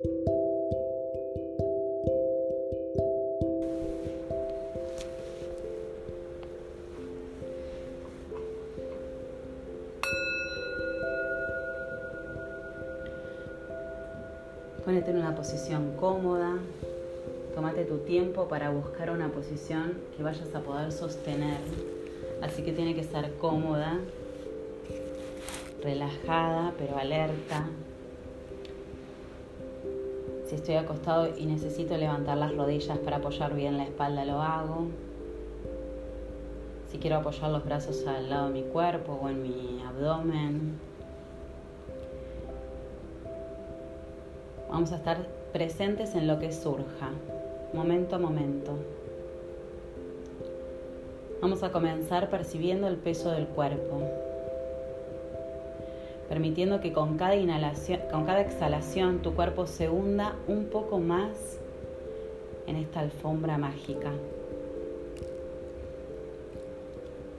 Ponete en una posición cómoda, tómate tu tiempo para buscar una posición que vayas a poder sostener. Así que tiene que estar cómoda, relajada, pero alerta. Si estoy acostado y necesito levantar las rodillas para apoyar bien la espalda, lo hago. Si quiero apoyar los brazos al lado de mi cuerpo o en mi abdomen, Vamos a estar presentes en lo que surja, momento a momento. Vamos a comenzar percibiendo el peso del cuerpo, permitiendo que con cada inhalación, con cada exhalación tu cuerpo se hunda un poco más en esta alfombra mágica.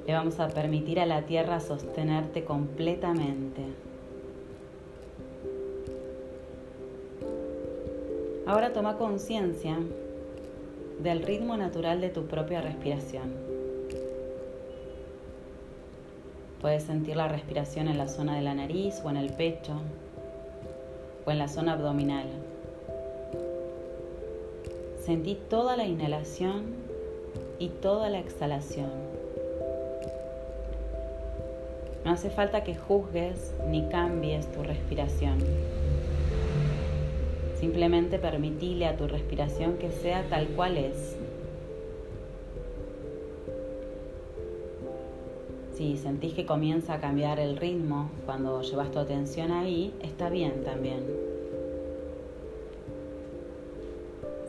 Le vamos a permitir a la tierra sostenerte completamente. Ahora toma conciencia del ritmo natural de tu propia respiración. Puedes sentir la respiración en la zona de la nariz o en el pecho o en la zona abdominal. Sentí toda la inhalación y toda la exhalación. No hace falta que juzgues ni cambies tu respiración. Simplemente permitile a tu respiración que sea tal cual es. Si sentís que comienza a cambiar el ritmo cuando llevas tu atención ahí, está bien también.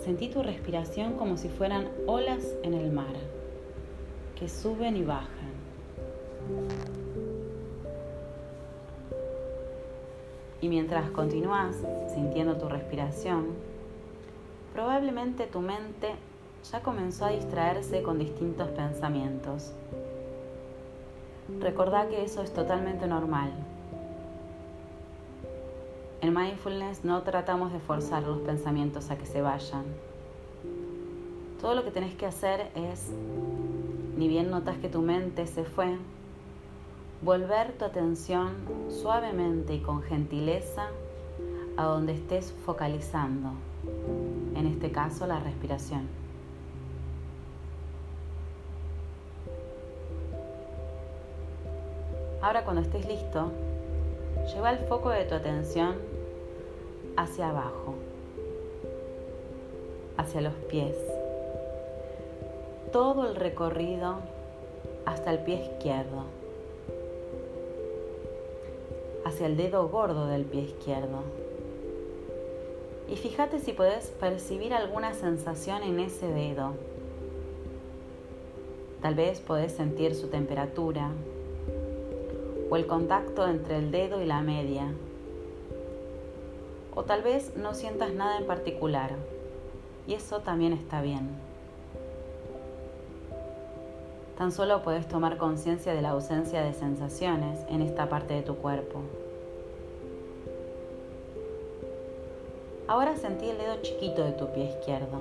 Sentí tu respiración como si fueran olas en el mar, que suben y bajan. Y mientras continúas sintiendo tu respiración, probablemente tu mente ya comenzó a distraerse con distintos pensamientos. Recordá que eso es totalmente normal. En mindfulness no tratamos de forzar los pensamientos a que se vayan. Todo lo que tenés que hacer es, ni bien notas que tu mente se fue, volver tu atención suavemente y con gentileza a donde estés focalizando, en este caso la respiración. Ahora cuando estés listo, lleva el foco de tu atención hacia abajo, hacia los pies, todo el recorrido hasta el pie izquierdo hacia el dedo gordo del pie izquierdo. Y fíjate si puedes percibir alguna sensación en ese dedo. Tal vez podés sentir su temperatura o el contacto entre el dedo y la media. O tal vez no sientas nada en particular y eso también está bien. Tan solo puedes tomar conciencia de la ausencia de sensaciones en esta parte de tu cuerpo. Ahora sentí el dedo chiquito de tu pie izquierdo.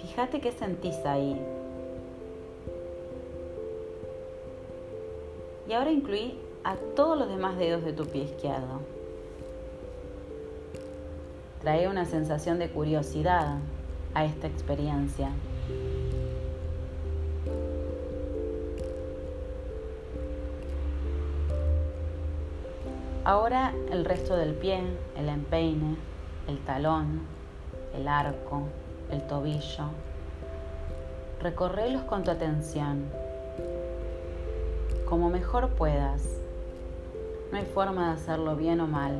Fíjate qué sentís ahí. Y ahora incluí a todos los demás dedos de tu pie izquierdo. Trae una sensación de curiosidad a esta experiencia. Ahora el resto del pie, el empeine, el talón, el arco, el tobillo. Recorrelos con tu atención, como mejor puedas. No hay forma de hacerlo bien o mal.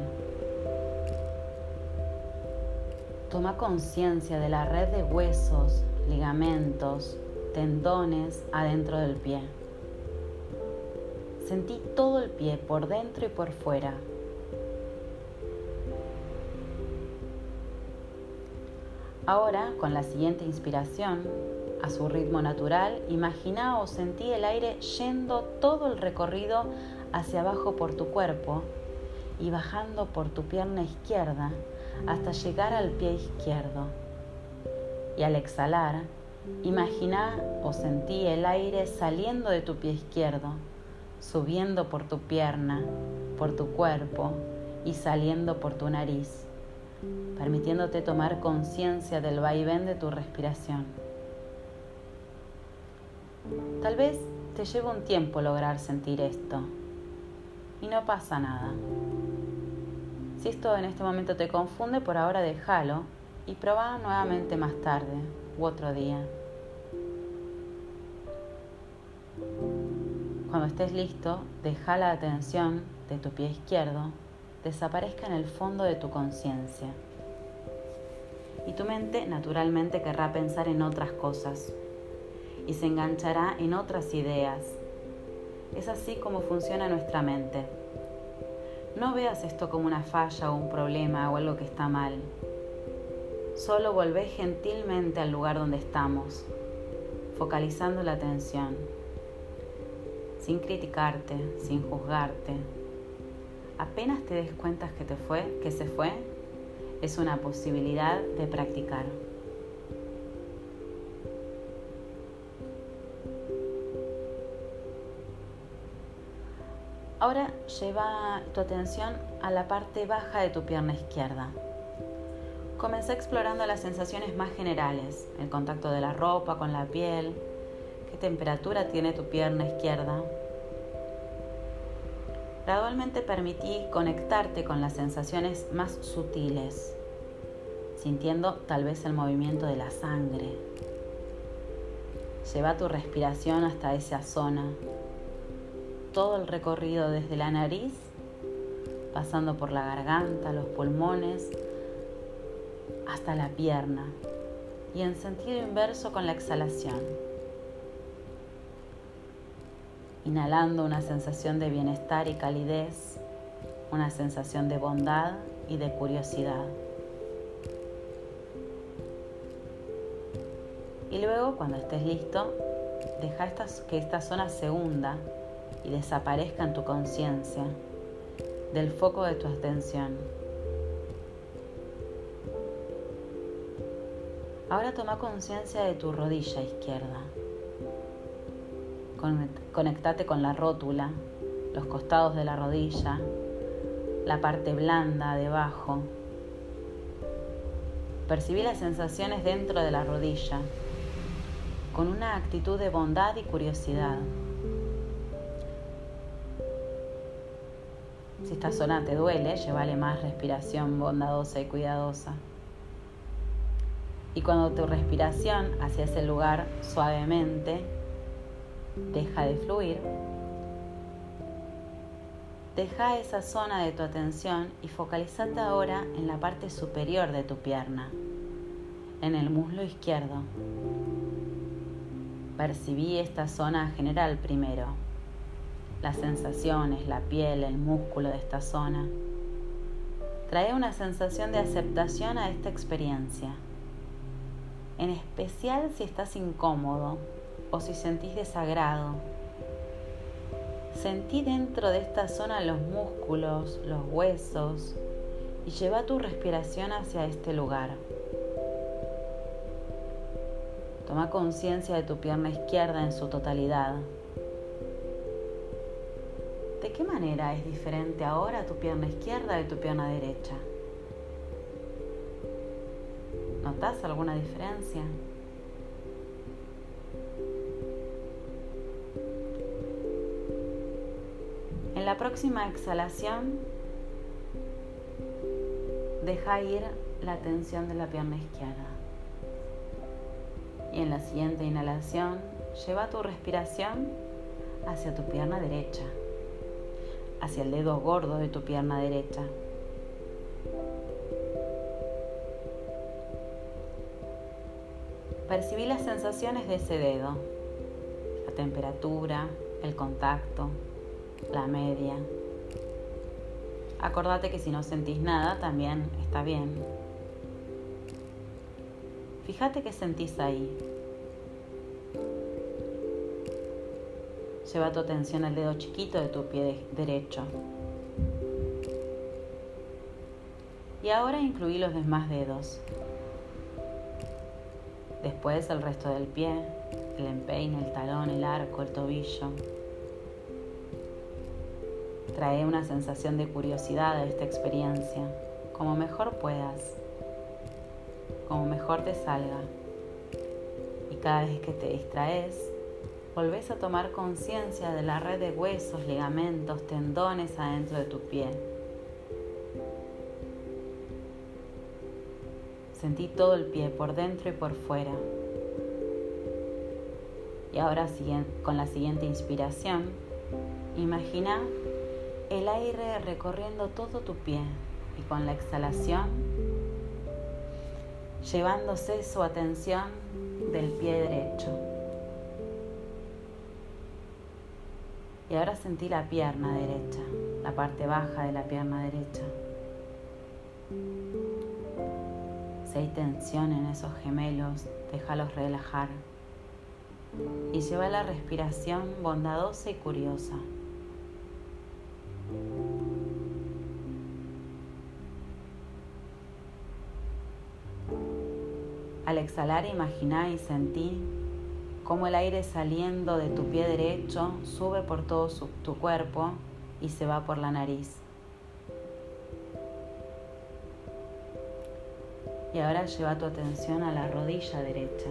Toma conciencia de la red de huesos, ligamentos, tendones adentro del pie. Sentí todo el pie por dentro y por fuera. Ahora, con la siguiente inspiración, a su ritmo natural, imagina o sentí el aire yendo todo el recorrido hacia abajo por tu cuerpo y bajando por tu pierna izquierda hasta llegar al pie izquierdo. Y al exhalar, imagina o sentí el aire saliendo de tu pie izquierdo, subiendo por tu pierna, por tu cuerpo y saliendo por tu nariz, permitiéndote tomar conciencia del vaivén de tu respiración. Tal vez te lleve un tiempo lograr sentir esto y no pasa nada. Si esto en este momento te confunde, por ahora déjalo y probá nuevamente más tarde u otro día. Cuando estés listo, deja la atención de tu pie izquierdo desaparezca en el fondo de tu conciencia. Y tu mente naturalmente querrá pensar en otras cosas y se enganchará en otras ideas. Es así como funciona nuestra mente. No veas esto como una falla o un problema o algo que está mal. Solo volvé gentilmente al lugar donde estamos, focalizando la atención, sin criticarte, sin juzgarte. Apenas te des cuenta que te fue, que se fue, es una posibilidad de practicar. Ahora lleva tu atención a la parte baja de tu pierna izquierda. Comencé explorando las sensaciones más generales, el contacto de la ropa con la piel, qué temperatura tiene tu pierna izquierda. Gradualmente permití conectarte con las sensaciones más sutiles, sintiendo tal vez el movimiento de la sangre. Lleva tu respiración hasta esa zona todo el recorrido desde la nariz, pasando por la garganta, los pulmones, hasta la pierna y en sentido inverso con la exhalación. Inhalando una sensación de bienestar y calidez, una sensación de bondad y de curiosidad. Y luego, cuando estés listo, deja que esta zona se hunda y desaparezca en tu conciencia del foco de tu atención. Ahora toma conciencia de tu rodilla izquierda. Conectate con la rótula, los costados de la rodilla, la parte blanda debajo. Percibí las sensaciones dentro de la rodilla, con una actitud de bondad y curiosidad. Esta zona te duele, llévale más respiración bondadosa y cuidadosa. Y cuando tu respiración hacia ese lugar suavemente deja de fluir, deja esa zona de tu atención y focalizate ahora en la parte superior de tu pierna, en el muslo izquierdo. Percibí esta zona general primero las sensaciones, la piel, el músculo de esta zona. Trae una sensación de aceptación a esta experiencia, en especial si estás incómodo o si sentís desagrado. Sentí dentro de esta zona los músculos, los huesos y lleva tu respiración hacia este lugar. Toma conciencia de tu pierna izquierda en su totalidad. ¿De qué manera es diferente ahora tu pierna izquierda de tu pierna derecha? ¿Notas alguna diferencia? En la próxima exhalación, deja ir la tensión de la pierna izquierda. Y en la siguiente inhalación, lleva tu respiración hacia tu pierna derecha hacia el dedo gordo de tu pierna derecha. Percibí las sensaciones de ese dedo, la temperatura, el contacto, la media. Acordate que si no sentís nada también está bien. Fíjate qué sentís ahí. Lleva tu atención al dedo chiquito de tu pie derecho. Y ahora incluí los demás dedos. Después el resto del pie, el empeine, el talón, el arco, el tobillo. Trae una sensación de curiosidad a esta experiencia, como mejor puedas, como mejor te salga. Y cada vez que te distraes, volvés a tomar conciencia de la red de huesos, ligamentos, tendones adentro de tu pie. Sentí todo el pie por dentro y por fuera. Y ahora con la siguiente inspiración, imagina el aire recorriendo todo tu pie y con la exhalación llevándose su atención del pie derecho. Y ahora sentí la pierna derecha, la parte baja de la pierna derecha. Si hay tensión en esos gemelos, déjalos relajar y lleva la respiración bondadosa y curiosa. Al exhalar imagina y sentí cómo el aire saliendo de tu pie derecho sube por todo tu cuerpo y se va por la nariz. Y ahora lleva tu atención a la rodilla derecha.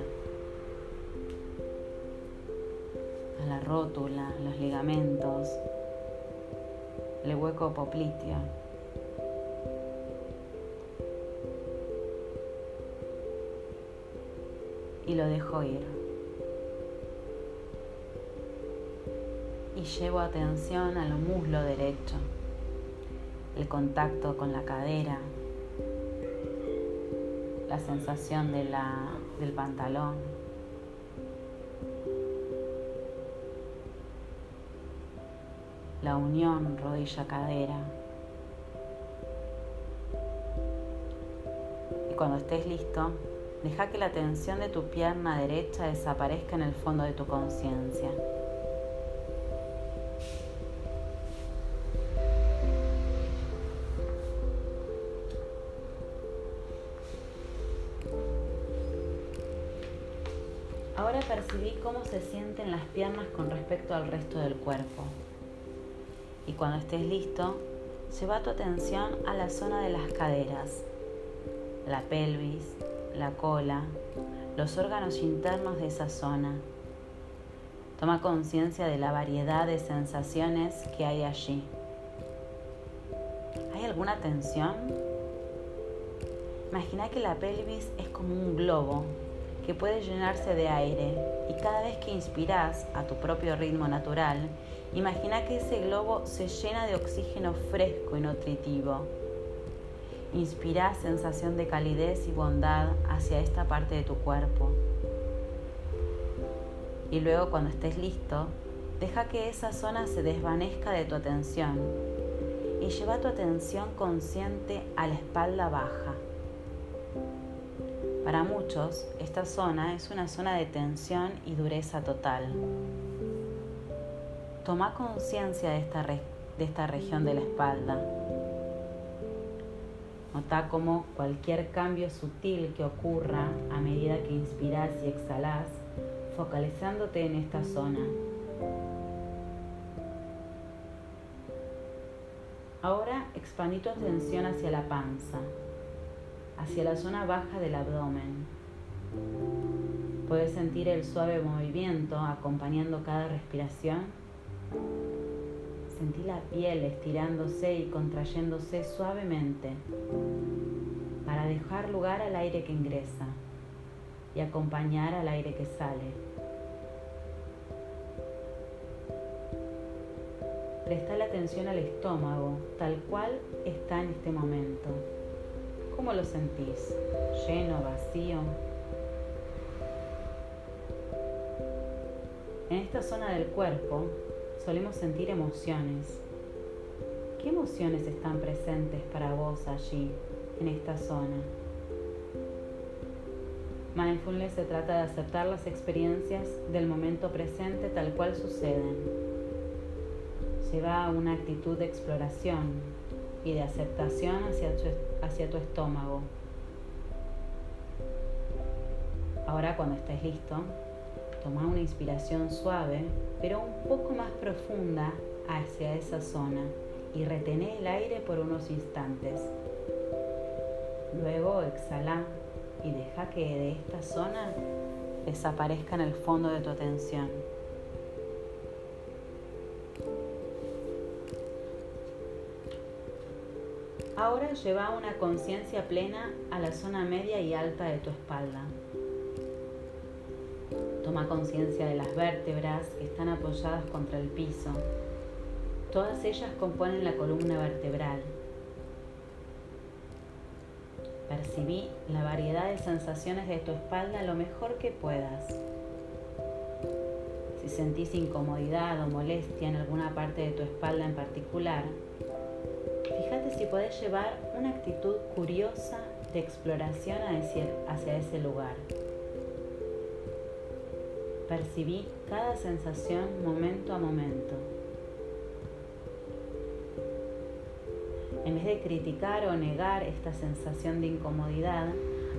la rótula, los ligamentos, el hueco popliteo. Y lo dejo ir. Y llevo atención al muslo derecho, el contacto con la cadera, la sensación del pantalón. la unión rodilla-cadera. Y cuando estés listo, deja que la tensión de tu pierna derecha desaparezca en el fondo de tu conciencia. Ahora percibí cómo se sienten las piernas con respecto al resto del cuerpo y cuando estés listo, lleva tu atención a la zona de las caderas, la pelvis, la cola, los órganos internos de esa zona. Toma conciencia de la variedad de sensaciones que hay allí. ¿Hay alguna tensión? Imagina que la pelvis es como un globo que puede llenarse de aire y cada vez que inspiras a tu propio ritmo natural, Imagina que ese globo se llena de oxígeno fresco y nutritivo. Inspira sensación de calidez y bondad hacia esta parte de tu cuerpo. Y luego cuando estés listo, deja que esa zona se desvanezca de tu atención y lleva tu atención consciente a la espalda baja. Para muchos, esta zona es una zona de tensión y dureza total. Toma conciencia de esta, de esta región de la espalda. Nota cómo cualquier cambio sutil que ocurra a medida que inspiras y exhalas, focalizándote en esta zona. Ahora expandí tu atención hacia la panza, hacia la zona baja del abdomen. Puedes sentir el suave movimiento acompañando cada respiración Sentí la piel estirándose y contrayéndose suavemente para dejar lugar al aire que ingresa y acompañar al aire que sale. Presta la atención al estómago tal cual está en este momento. ¿Cómo lo sentís? ¿Lleno, vacío? En esta zona del cuerpo solemos sentir emociones. ¿Qué emociones están presentes para vos allí, en esta zona? Mindfulness se trata de aceptar las experiencias del momento presente tal cual suceden. Lleva a una actitud de exploración y de aceptación hacia tu, hacia tu estómago. Ahora cuando estés listo, toma una inspiración suave, pero un poco más profunda hacia esa zona y retené el aire por unos instantes. Luego exhala y deja que de esta zona desaparezca en el fondo de tu atención. Ahora lleva una conciencia plena a la zona media y alta de tu espalda. Toma conciencia de las vértebras que están apoyadas contra el piso. Todas ellas componen la columna vertebral. Percibí la variedad de sensaciones de tu espalda lo mejor que puedas. Si sentís incomodidad o molestia en alguna parte de tu espalda en particular, si podés llevar una actitud curiosa de exploración hacia ese lugar. Percibí cada sensación momento a momento. En vez de criticar o negar esta sensación de incomodidad,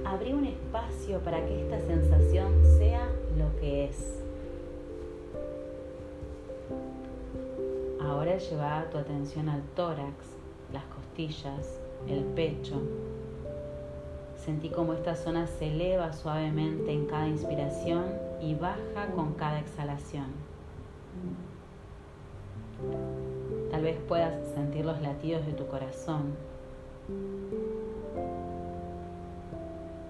abrí un espacio para que esta sensación sea lo que es. Ahora lleva tu atención al tórax, costillas, el pecho. Sentí como esta zona se eleva suavemente en cada inspiración y baja con cada exhalación. Tal vez puedas sentir los latidos de tu corazón.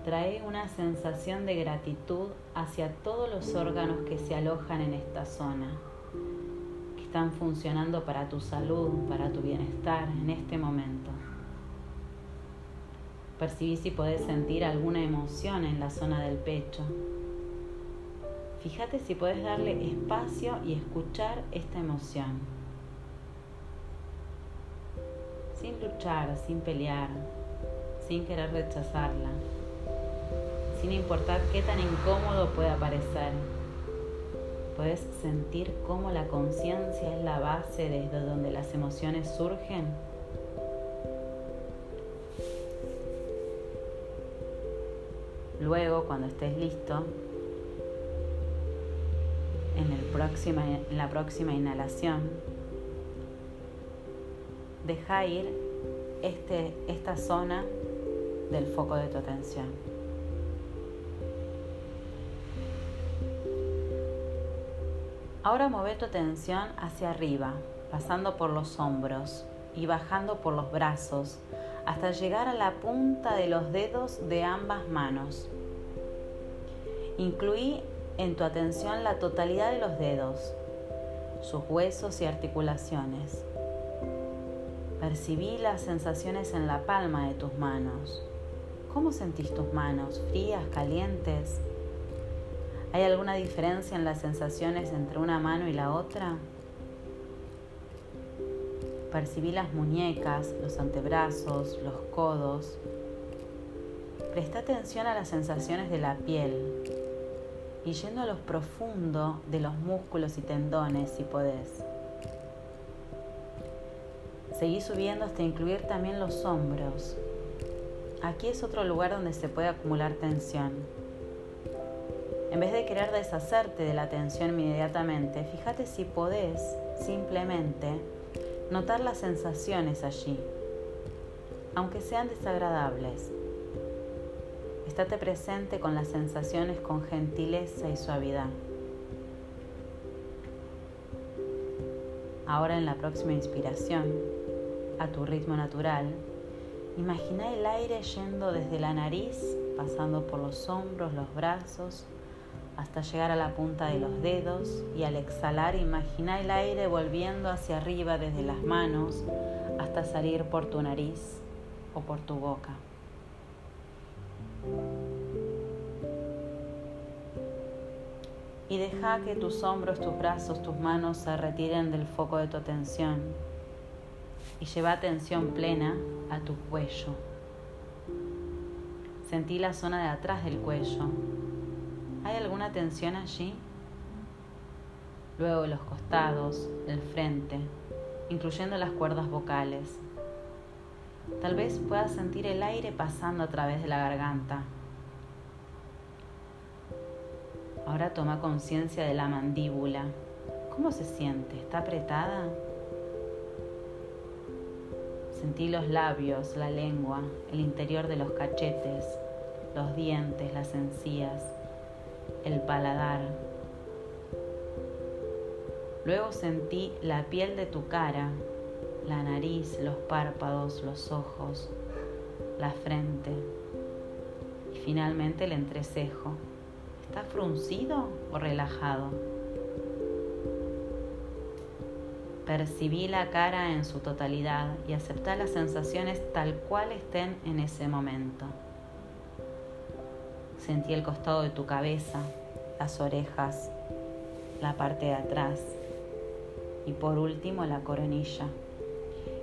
Trae una sensación de gratitud hacia todos los órganos que se alojan en esta zona, están funcionando para tu salud, para tu bienestar en este momento. Percibí si podés sentir alguna emoción en la zona del pecho, Fíjate si puedes darle espacio y escuchar esta emoción. Sin luchar, sin pelear, sin querer rechazarla, sin importar qué tan incómodo pueda parecer. Puedes sentir cómo la conciencia es la base desde donde las emociones surgen. Luego, cuando estés listo, en, la próxima inhalación, deja ir este, esta zona del foco de tu atención. Ahora mueve tu atención hacia arriba, pasando por los hombros y bajando por los brazos hasta llegar a la punta de los dedos de ambas manos. Incluí en tu atención la totalidad de los dedos, sus huesos y articulaciones. Percibí las sensaciones en la palma de tus manos. ¿Cómo sentís tus manos? ¿Frías, calientes? ¿Hay alguna diferencia en las sensaciones entre una mano y la otra? Percibí las muñecas, los antebrazos, los codos. Presta atención a las sensaciones de la piel, y yendo a lo profundo de los músculos y tendones si podés. Seguí subiendo hasta incluir también los hombros. Aquí es otro lugar donde se puede acumular tensión. En vez de querer deshacerte de la tensión inmediatamente, fíjate si podés simplemente notar las sensaciones allí, aunque sean desagradables. Estate presente con las sensaciones con gentileza y suavidad. Ahora en la próxima inspiración, a tu ritmo natural, imagina el aire yendo desde la nariz, pasando por los hombros, los brazos, hasta llegar a la punta de los dedos y al exhalar imagina el aire volviendo hacia arriba desde las manos hasta salir por tu nariz o por tu boca. Y deja que tus hombros, tus brazos, tus manos se retiren del foco de tu atención. Y lleva atención plena a tu cuello. Sentí la zona de atrás del cuello. ¿Hay alguna tensión allí? Luego los costados, el frente, incluyendo las cuerdas vocales. Tal vez puedas sentir el aire pasando a través de la garganta. Ahora toma conciencia de la mandíbula. ¿Cómo se siente? ¿Está apretada? Sentí los labios, la lengua, el interior de los cachetes, los dientes, las encías, el paladar. Luego sentí la piel de tu cara, la nariz, los párpados, los ojos, la frente y finalmente el entrecejo. ¿Está fruncido o relajado? Percibí la cara en su totalidad y aceptá las sensaciones tal cual estén en ese momento. Sentí el costado de tu cabeza, las orejas, la parte de atrás y por último la coronilla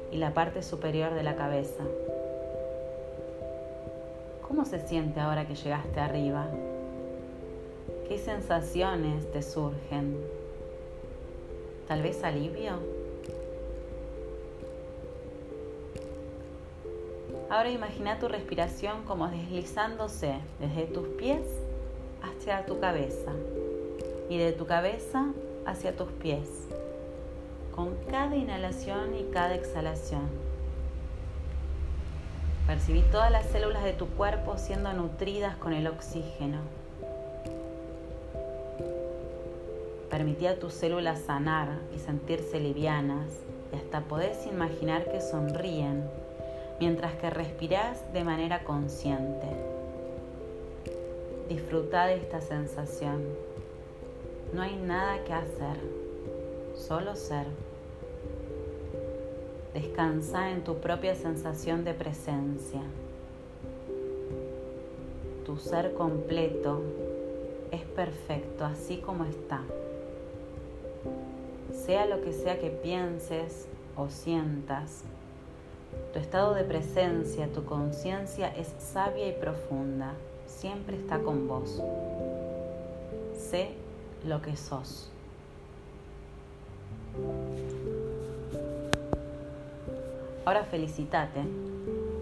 y la parte superior de la cabeza. ¿Cómo se siente ahora que llegaste arriba? ¿Qué sensaciones te surgen? ¿Tal vez alivio? Ahora imagina tu respiración como deslizándose desde tus pies hacia tu cabeza y de tu cabeza hacia tus pies, con cada inhalación y cada exhalación. Percibí todas las células de tu cuerpo siendo nutridas con el oxígeno. Permití a tus células sanar y sentirse livianas y hasta podés imaginar que sonríen mientras que respirás de manera consciente. Disfruta de esta sensación. No hay nada que hacer, solo ser. Descansa en tu propia sensación de presencia. Tu ser completo es perfecto así como está. Sea lo que sea que pienses o sientas, tu estado de presencia, tu conciencia es sabia y profunda, siempre está con vos. Sé lo que sos. Ahora felicitate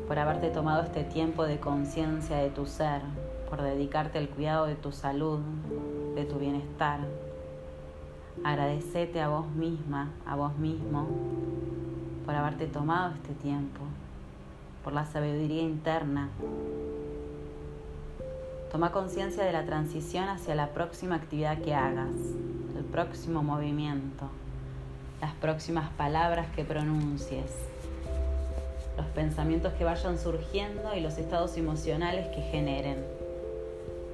por haberte tomado este tiempo de conciencia de tu ser, por dedicarte al cuidado de tu salud, de tu bienestar. Agradecete a vos misma, a vos mismo, por haberte tomado este tiempo, por la sabiduría interna. Toma conciencia de la transición hacia la próxima actividad que hagas, el próximo movimiento, las próximas palabras que pronuncies, los pensamientos que vayan surgiendo y los estados emocionales que generen.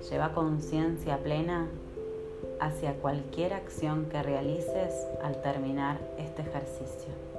Lleva conciencia plena hacia cualquier acción que realices al terminar este ejercicio.